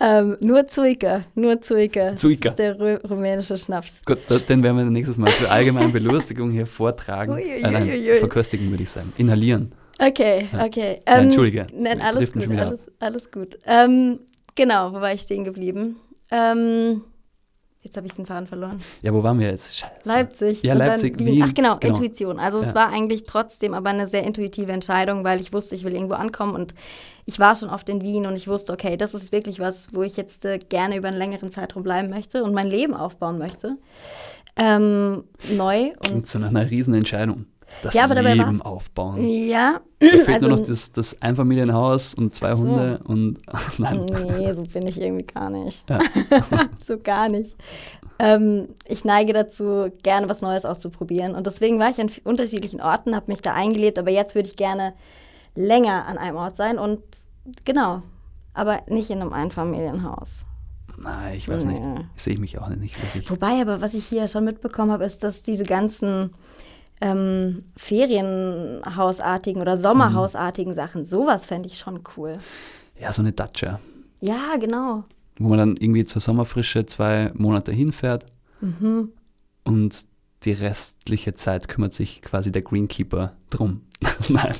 Ähm, nur Zuika, nur Zuika. Zuika. Das ist der rö rumänische Schnaps. Gut, den werden wir nächstes Mal zur allgemeinen Belustigung hier vortragen. Ui, ui, äh, verköstigen, würde ich sagen. Inhalieren. Okay, okay. Nein, Ähm, Entschuldige. Nein, alles gut, alles, alles gut. Ähm, genau, wo war ich stehen geblieben? Ähm, jetzt habe ich den Faden verloren. Ja, wo waren wir jetzt? Scheiße. Leipzig. Ja, Leipzig, Wien, Ach genau, genau. Intuition. Also Ja. es war eigentlich trotzdem aber eine sehr intuitive Entscheidung, weil ich wusste, ich will irgendwo ankommen und ich war schon oft in Wien und ich wusste, okay, das ist wirklich was, wo ich jetzt äh, gerne über einen längeren Zeitraum bleiben möchte und mein Leben aufbauen möchte. Ähm, neu und Klingt zu einer Riesenentscheidung. Das Ja, Leben aufbauen. ja, Da fehlt also- nur noch das, das Einfamilienhaus und zwei Ach so. Hunde und nein. Nee, so bin ich irgendwie gar nicht. Ja. so gar nicht. Ähm, ich neige dazu, gerne was Neues auszuprobieren. Und deswegen war ich an unterschiedlichen Orten, habe mich da eingelebt, aber jetzt würde ich gerne länger an einem Ort sein und genau, aber nicht in einem Einfamilienhaus. Nein, ich weiß nicht. Nee. Sehe ich mich auch nicht wirklich. Wobei, aber was ich hier schon mitbekommen habe, ist, dass diese ganzen ähm, Ferienhausartigen oder Sommerhausartigen Sachen, sowas fände ich schon cool. Ja, so eine Datscha, Ja, genau. wo man dann irgendwie zur Sommerfrische zwei Monate hinfährt Mhm. und die restliche Zeit kümmert sich quasi der Greenkeeper drum. Nein.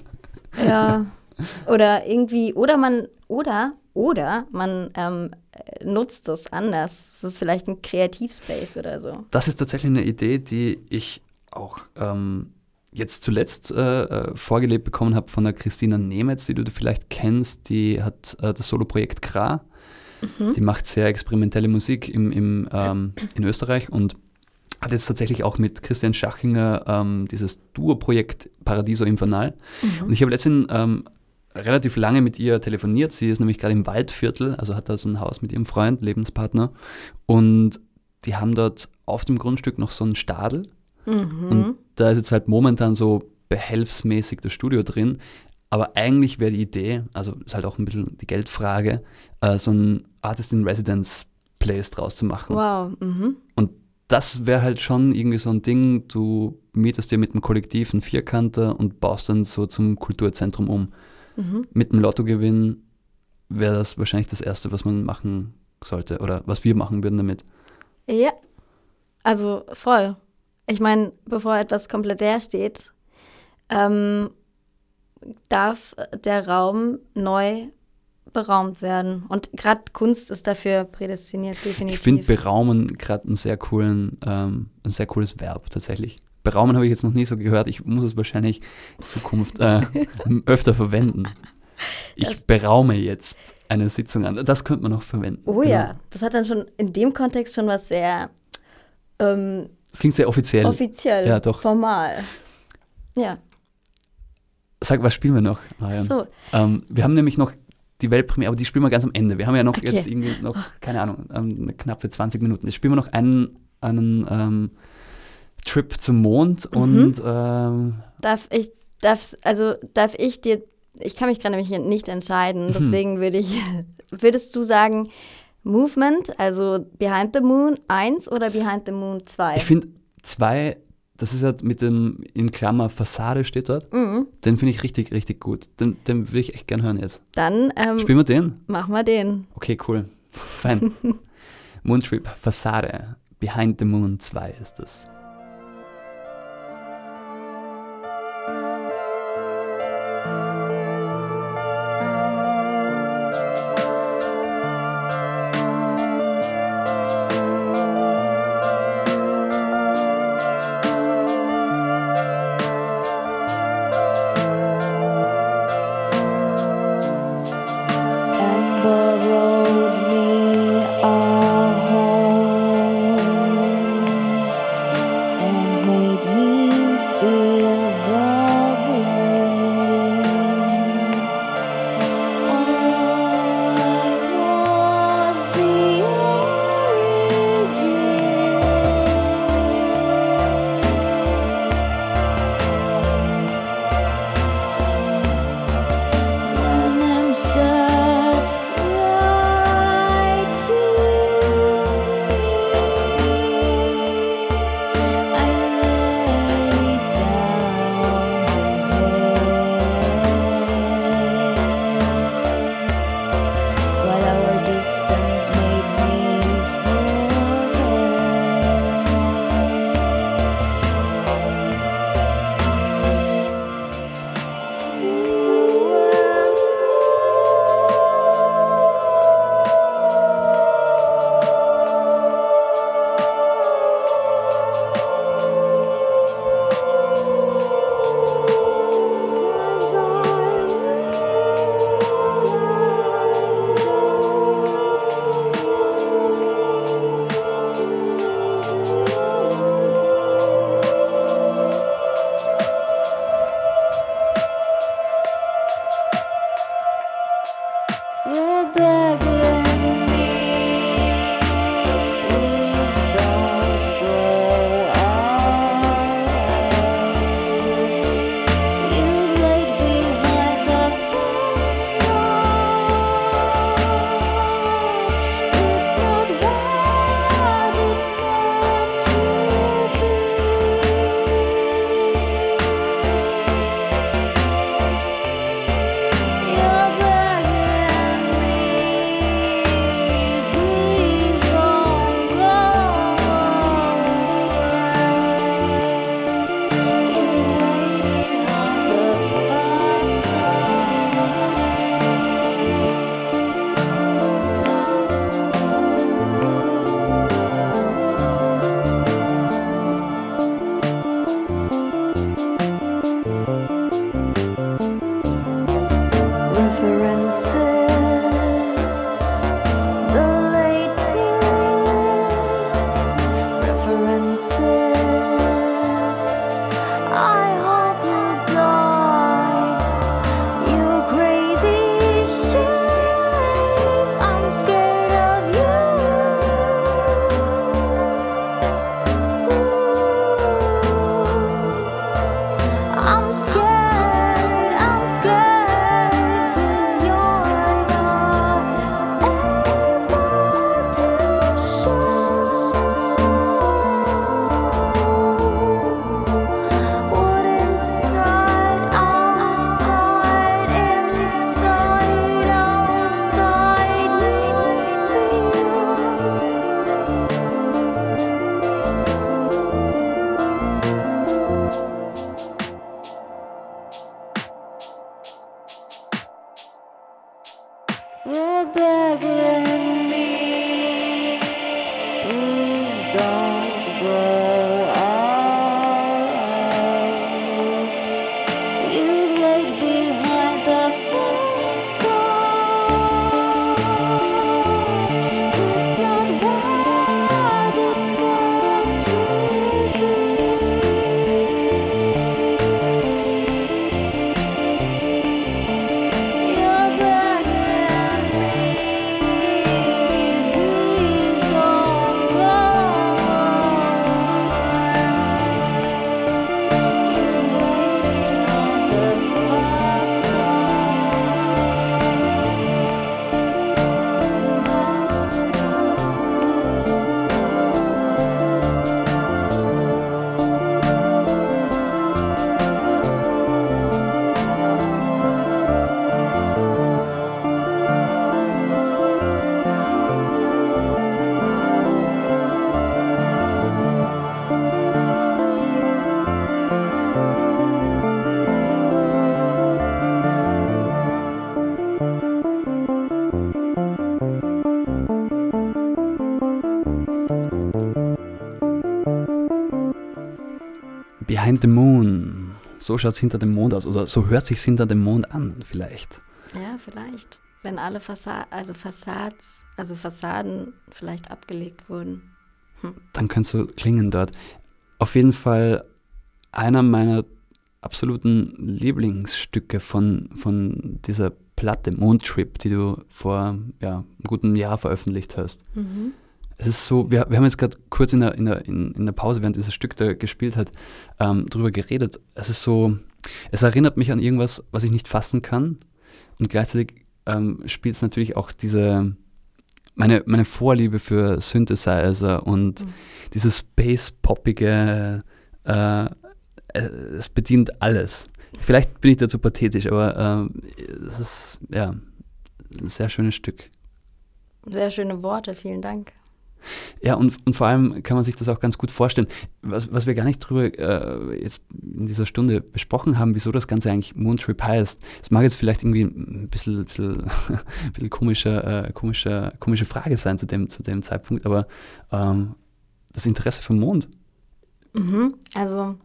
Ja. Oder irgendwie, oder man, oder, oder man ähm, äh, nutzt das anders. Es ist vielleicht ein Kreativspace oder so. Das ist tatsächlich eine Idee, die ich auch ähm, jetzt zuletzt äh, äh, vorgelebt bekommen habe von der Christina Nemetz, die du vielleicht kennst. Die hat äh, das Soloprojekt Kra. Die macht sehr experimentelle Musik im, im, ähm, in Österreich und hat jetzt tatsächlich auch mit Christian Schachinger ähm, dieses Duo-Projekt Paradiso Infernal. Und ich habe letztens ähm, relativ lange mit ihr telefoniert. Sie ist nämlich gerade im Waldviertel, also hat da so ein Haus mit ihrem Freund, Lebenspartner. Und die haben dort auf dem Grundstück noch so einen Stadel. Mhm. Und da ist jetzt halt momentan so behelfsmäßig das Studio drin. Aber eigentlich wäre die Idee, also ist halt auch ein bisschen die Geldfrage, äh, so ein Artist in Residence Place draus zu machen. Wow. Mhm. Und das wäre halt schon irgendwie so ein Ding, du mietest dir mit einem Kollektiv einen Vierkanter und baust dann so zum Kulturzentrum um. Mhm. Mit dem Lottogewinn wäre das wahrscheinlich das Erste, was man machen sollte oder was wir machen würden damit. Ja. Also voll. Ich meine, bevor etwas komplett leer steht, ähm, darf der Raum neu beraumt werden. Und gerade Kunst ist dafür prädestiniert, definitiv. Ich finde beraumen gerade einen sehr coolen, ähm, ein sehr cooles Verb tatsächlich. Beraumen habe ich jetzt noch nie so gehört. Ich muss es wahrscheinlich in Zukunft äh, öfter verwenden. Ich Das- beraume jetzt eine Sitzung an. Das könnte man noch verwenden. Oh Genau. ja, das hat dann schon in dem Kontext schon was sehr ähm, Das klingt sehr offiziell. offiziell, Ja, doch. formal. Ja, Sag, was spielen wir noch, Marion? so. Ähm, wir haben nämlich noch die Weltpremiere, aber die spielen wir ganz am Ende. Wir haben ja noch Okay. jetzt irgendwie noch, keine Ahnung, ähm, knappe 20 Minuten. Jetzt spielen wir noch einen, einen ähm, Trip zum Mond Mhm. und ähm, Darf ich, darf, also darf ich dir, ich kann mich gerade nämlich nicht entscheiden, deswegen würde ich, würdest du sagen, Movement, also Behind the Moon 1 oder Behind the Moon 2? ich finde zwei, das ist halt mit dem in Klammer Fassade steht dort, Mhm. den finde ich richtig, richtig gut. Den, den würde ich echt gern hören jetzt. Dann ähm, Spielen wir den? machen wir den. Okay, cool. Fein. Moontrip, Fassade, Behind the Moon 2 ist das. So schaut es hinter dem Mond aus oder so hört sich hinter dem Mond an, vielleicht. Ja, vielleicht. Wenn alle Fassa also Fassads, also Fassaden vielleicht abgelegt wurden. Hm. Dann könnte es so klingen dort. Auf jeden Fall einer meiner absoluten Lieblingsstücke von, von dieser Platte Mondtrip, die du vor ja, einem guten Jahr veröffentlicht hast. Mhm es ist so, wir, wir haben jetzt gerade kurz in der, in, der, in, in der Pause, während dieses Stück da gespielt hat, ähm, drüber geredet. Es ist so, es erinnert mich an irgendwas, was ich nicht fassen kann. Und gleichzeitig ähm, spielt es natürlich auch diese, meine, meine Vorliebe für Synthesizer und mhm. dieses Space-poppige, äh, es bedient alles. Vielleicht bin ich dazu pathetisch, aber äh, es ist ja ein sehr schönes Stück. Sehr schöne Worte, vielen Dank. Ja, und, und vor allem kann man sich das auch ganz gut vorstellen, was, was wir gar nicht drüber äh, jetzt in dieser Stunde besprochen haben, wieso das Ganze eigentlich Moontrip heißt. Es mag jetzt vielleicht irgendwie ein bisschen, bisschen, bisschen komischer, äh, komischer, komische Frage sein zu dem, zu dem Zeitpunkt, aber ähm, das Interesse für Mond. Mhm, also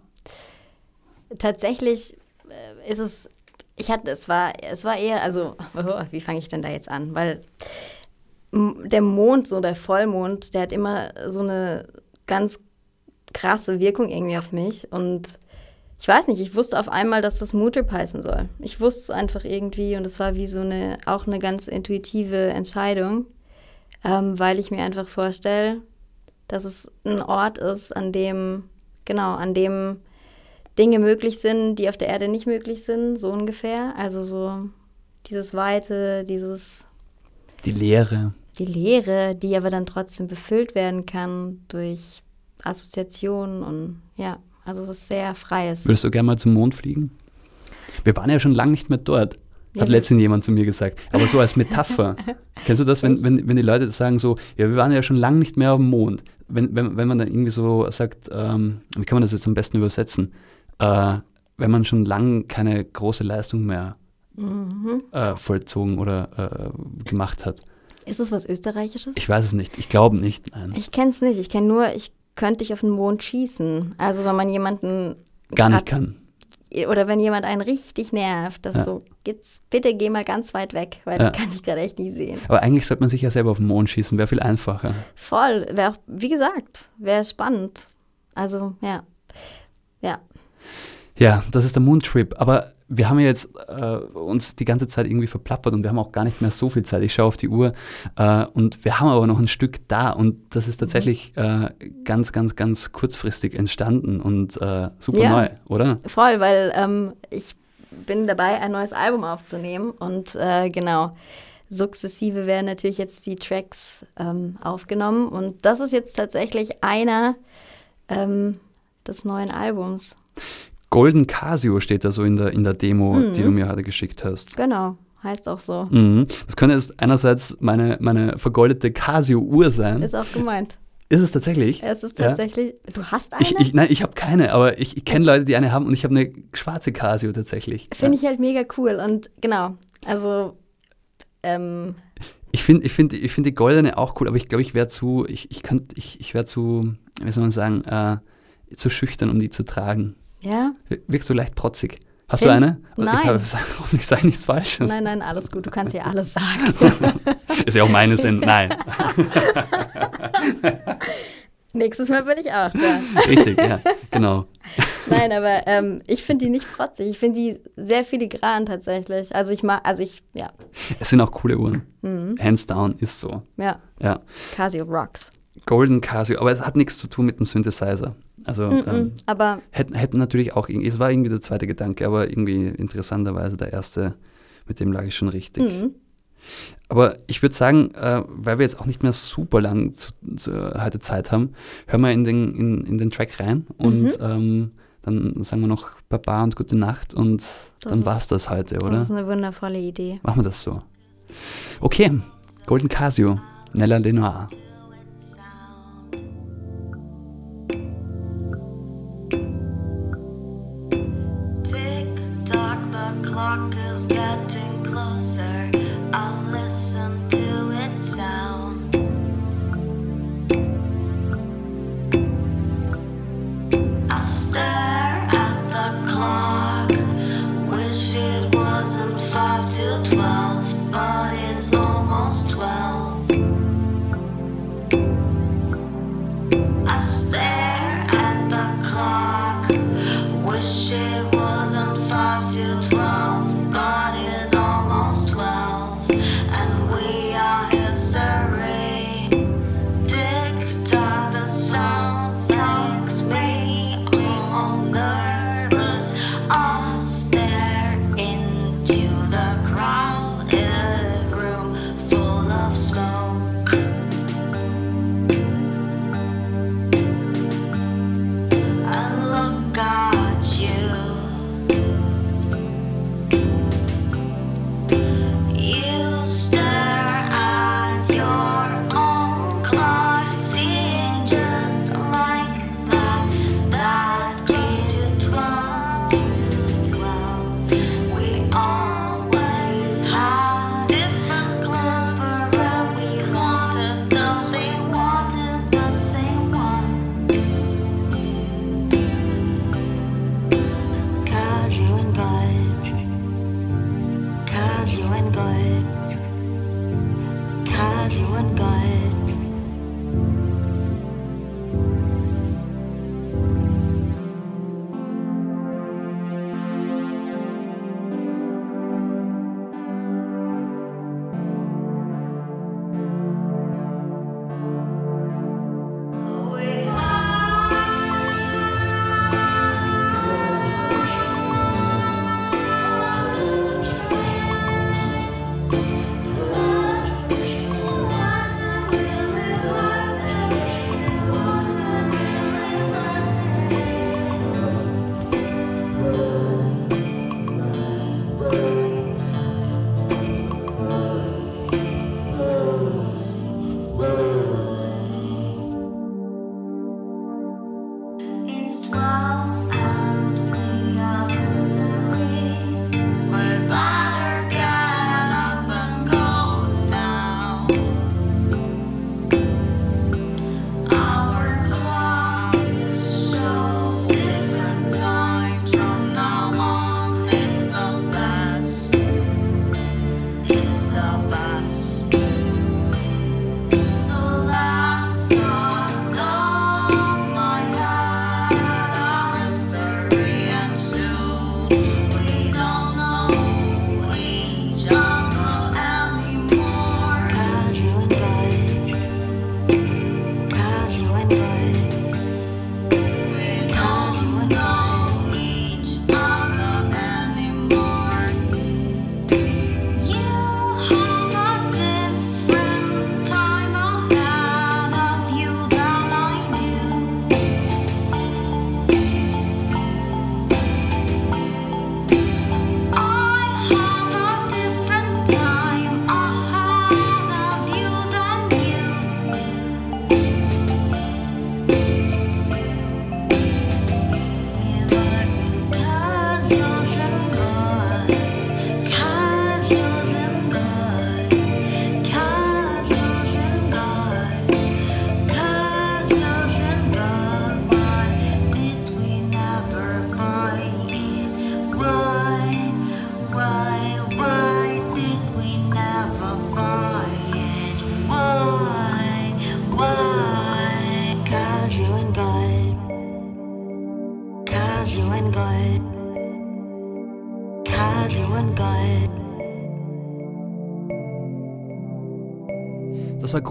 tatsächlich äh, ist es, ich hatte, es war, es war eher, also, wie fange ich denn da jetzt an? Weil der Mond, so der Vollmond, der hat immer so eine ganz krasse Wirkung irgendwie auf mich. Und ich weiß nicht, ich wusste auf einmal, dass das Moodrip heißen soll. Ich wusste einfach irgendwie und es war wie so eine, auch eine ganz intuitive Entscheidung, ähm, weil ich mir einfach vorstelle, dass es ein Ort ist, an dem, genau, an dem Dinge möglich sind, die auf der Erde nicht möglich sind, so ungefähr. Also so dieses Weite, dieses. Die Leere. Die Leere, die aber dann trotzdem befüllt werden kann durch Assoziationen und ja, also was sehr Freies. Würdest du gerne mal zum Mond fliegen? Wir waren ja schon lange nicht mehr dort. Hat ja, letztens jemand zu mir gesagt. Aber so als Metapher. Kennst du das, wenn, wenn, wenn die Leute sagen so, ja, wir waren ja schon lange nicht mehr auf dem Mond. Wenn, wenn, wenn man dann irgendwie so sagt, ähm, wie kann man das jetzt am besten übersetzen? Äh, wenn man schon lange keine große Leistung mehr mhm. äh, vollzogen oder äh, gemacht hat. Ist es was Österreichisches? Ich weiß es nicht. Ich glaube nicht. Nein. Ich kenne es nicht. Ich kenne nur, ich könnte ich auf den Mond schießen. Also wenn man jemanden gar nicht kann. Oder wenn jemand einen richtig nervt, das ja. so, jetzt bitte geh mal ganz weit weg, weil ja. das kann ich gerade echt nicht sehen. Aber eigentlich sollte man sich ja selber auf den Mond schießen, wäre viel einfacher. Voll, wäre auch, wie gesagt, wäre spannend. Also, ja. Ja. Ja, das ist der Moontrip. Aber wir haben ja jetzt äh, uns die ganze Zeit irgendwie verplappert und wir haben auch gar nicht mehr so viel Zeit. Ich schaue auf die Uhr äh, und wir haben aber noch ein Stück da und das ist tatsächlich äh, ganz, ganz, ganz kurzfristig entstanden und äh, super ja, neu, oder? Voll, weil ähm, ich bin dabei, ein neues Album aufzunehmen und äh, genau. Sukzessive werden natürlich jetzt die Tracks ähm, aufgenommen und das ist jetzt tatsächlich einer ähm, des neuen Albums. Golden Casio steht da so in der, in der Demo, mhm. die du mir heute geschickt hast. Genau, heißt auch so. Mhm. Das könnte jetzt einerseits meine, meine vergoldete Casio-Uhr sein. Ist auch gemeint. Ist es tatsächlich? Es ist tatsächlich. Ja. Du hast eine? Ich, ich, nein, ich habe keine, aber ich, ich kenne Leute, die eine haben und ich habe eine schwarze Casio tatsächlich. Finde ja. ich halt mega cool und genau. Also. Ähm, ich finde ich find, ich find die goldene auch cool, aber ich glaube, ich wäre zu, ich, ich, ich, ich wäre zu, wie soll man sagen, äh, zu schüchtern, um die zu tragen. Ja. Wirkst du leicht protzig. Hast Find, du eine? Nein. Ich hoffentlich sage nichts Falsches. Nein, nein, alles gut. Du kannst ja alles sagen. Ist ja auch meine Sinn. Nein. Nächstes Mal bin ich auch da. Richtig, ja, genau. Nein, aber ähm, ich finde die nicht protzig. Ich finde die sehr filigran tatsächlich. Also ich mag, also ich, ja. Es sind auch coole Uhren. Mhm. Hands down ist so. Ja. ja. Casio rocks. Golden Casio, aber es hat nichts zu tun mit dem Synthesizer. Also mm -mm, ähm, aber hätten, hätten natürlich auch, es war irgendwie der zweite Gedanke, aber irgendwie interessanterweise der erste, mit dem lag ich schon richtig. Mm. Aber ich würde sagen, äh, weil wir jetzt auch nicht mehr super lang zu, zu, heute Zeit haben, hören wir in den, in, in den Track rein und mhm. ähm, dann sagen wir noch Baba und gute Nacht und das dann war es das heute, oder? Das ist eine wundervolle Idee. Machen wir das so. Okay, Golden Casio, Nella Lenoir. clock that.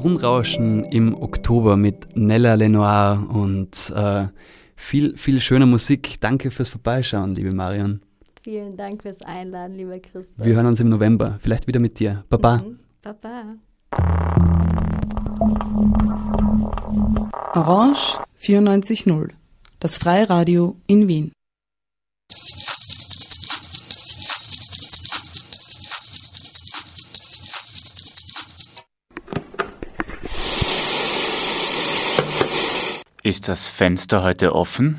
Grundrauschen im Oktober mit Nella Lenoir und äh, viel, viel schöner Musik. Danke fürs Vorbeischauen, liebe Marion. Vielen Dank fürs Einladen, lieber Christoph. Wir hören uns im November. Vielleicht wieder mit dir. Baba. Mhm. Baba. Orange 94.0. Das Freiradio in Wien. Ist das Fenster heute offen?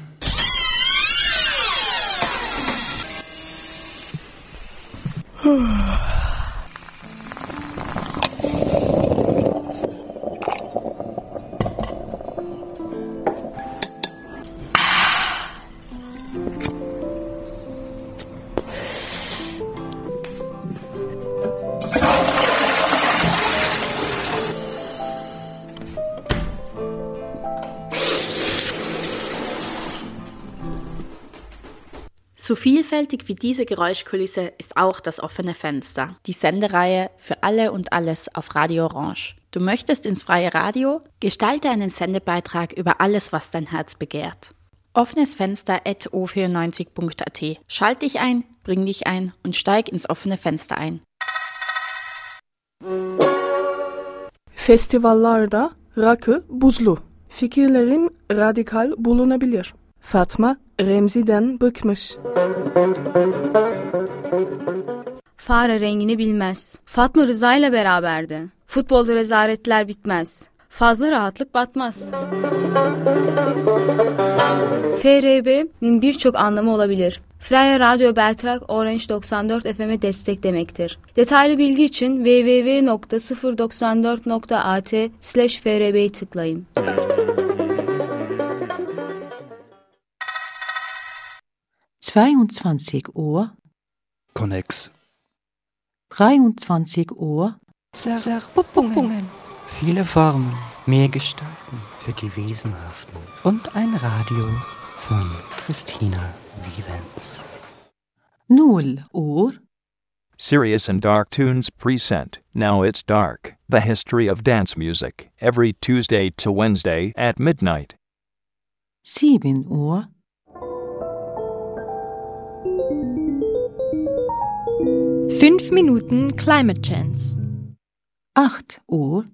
So vielfältig wie diese Geräuschkulisse ist auch das offene Fenster, die Sendereihe für alle und alles auf Radio Orange. Du möchtest ins freie Radio? Gestalte einen Sendebeitrag über alles, was dein Herz begehrt. Offenes Fenster at o94.at. Schalt dich ein, bring dich ein und steig ins offene Fenster ein. Festivallarda rakı buzlu. Fikirlerim radikal bulunabilir. Fatma Remzi'den bıkmış. Fare rengini bilmez. Fatma Rıza ile beraberdi. Futbolda rezaletler bitmez. Fazla rahatlık batmaz. FRB'nin birçok anlamı olabilir. Freya Radyo Beltrak Orange 94 FM'e destek demektir. Detaylı bilgi için www.094.at slash FRB'yi tıklayın. Zweiundzwanzig Uhr, Connex. 23 Uhr, Zerpuppungen. Viele Formen, mehr Gestalten für die Wesenhaften und ein Radio von Christina Vivens. 0 Uhr, Serious and Dark Tunes present Now It's Dark, the history of dance music, every Tuesday to Wednesday at midnight. 7 Uhr, Fünf Minuten Climate Chance. 8 Uhr,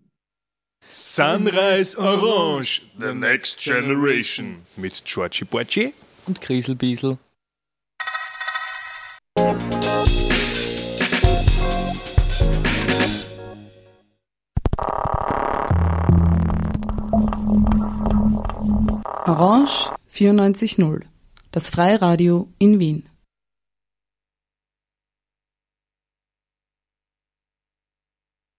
Sunrise Orange, The Next Generation. Mit Georgie Portier Und Grieselbiesel. Orange 94.0. Das Freiradio in Wien.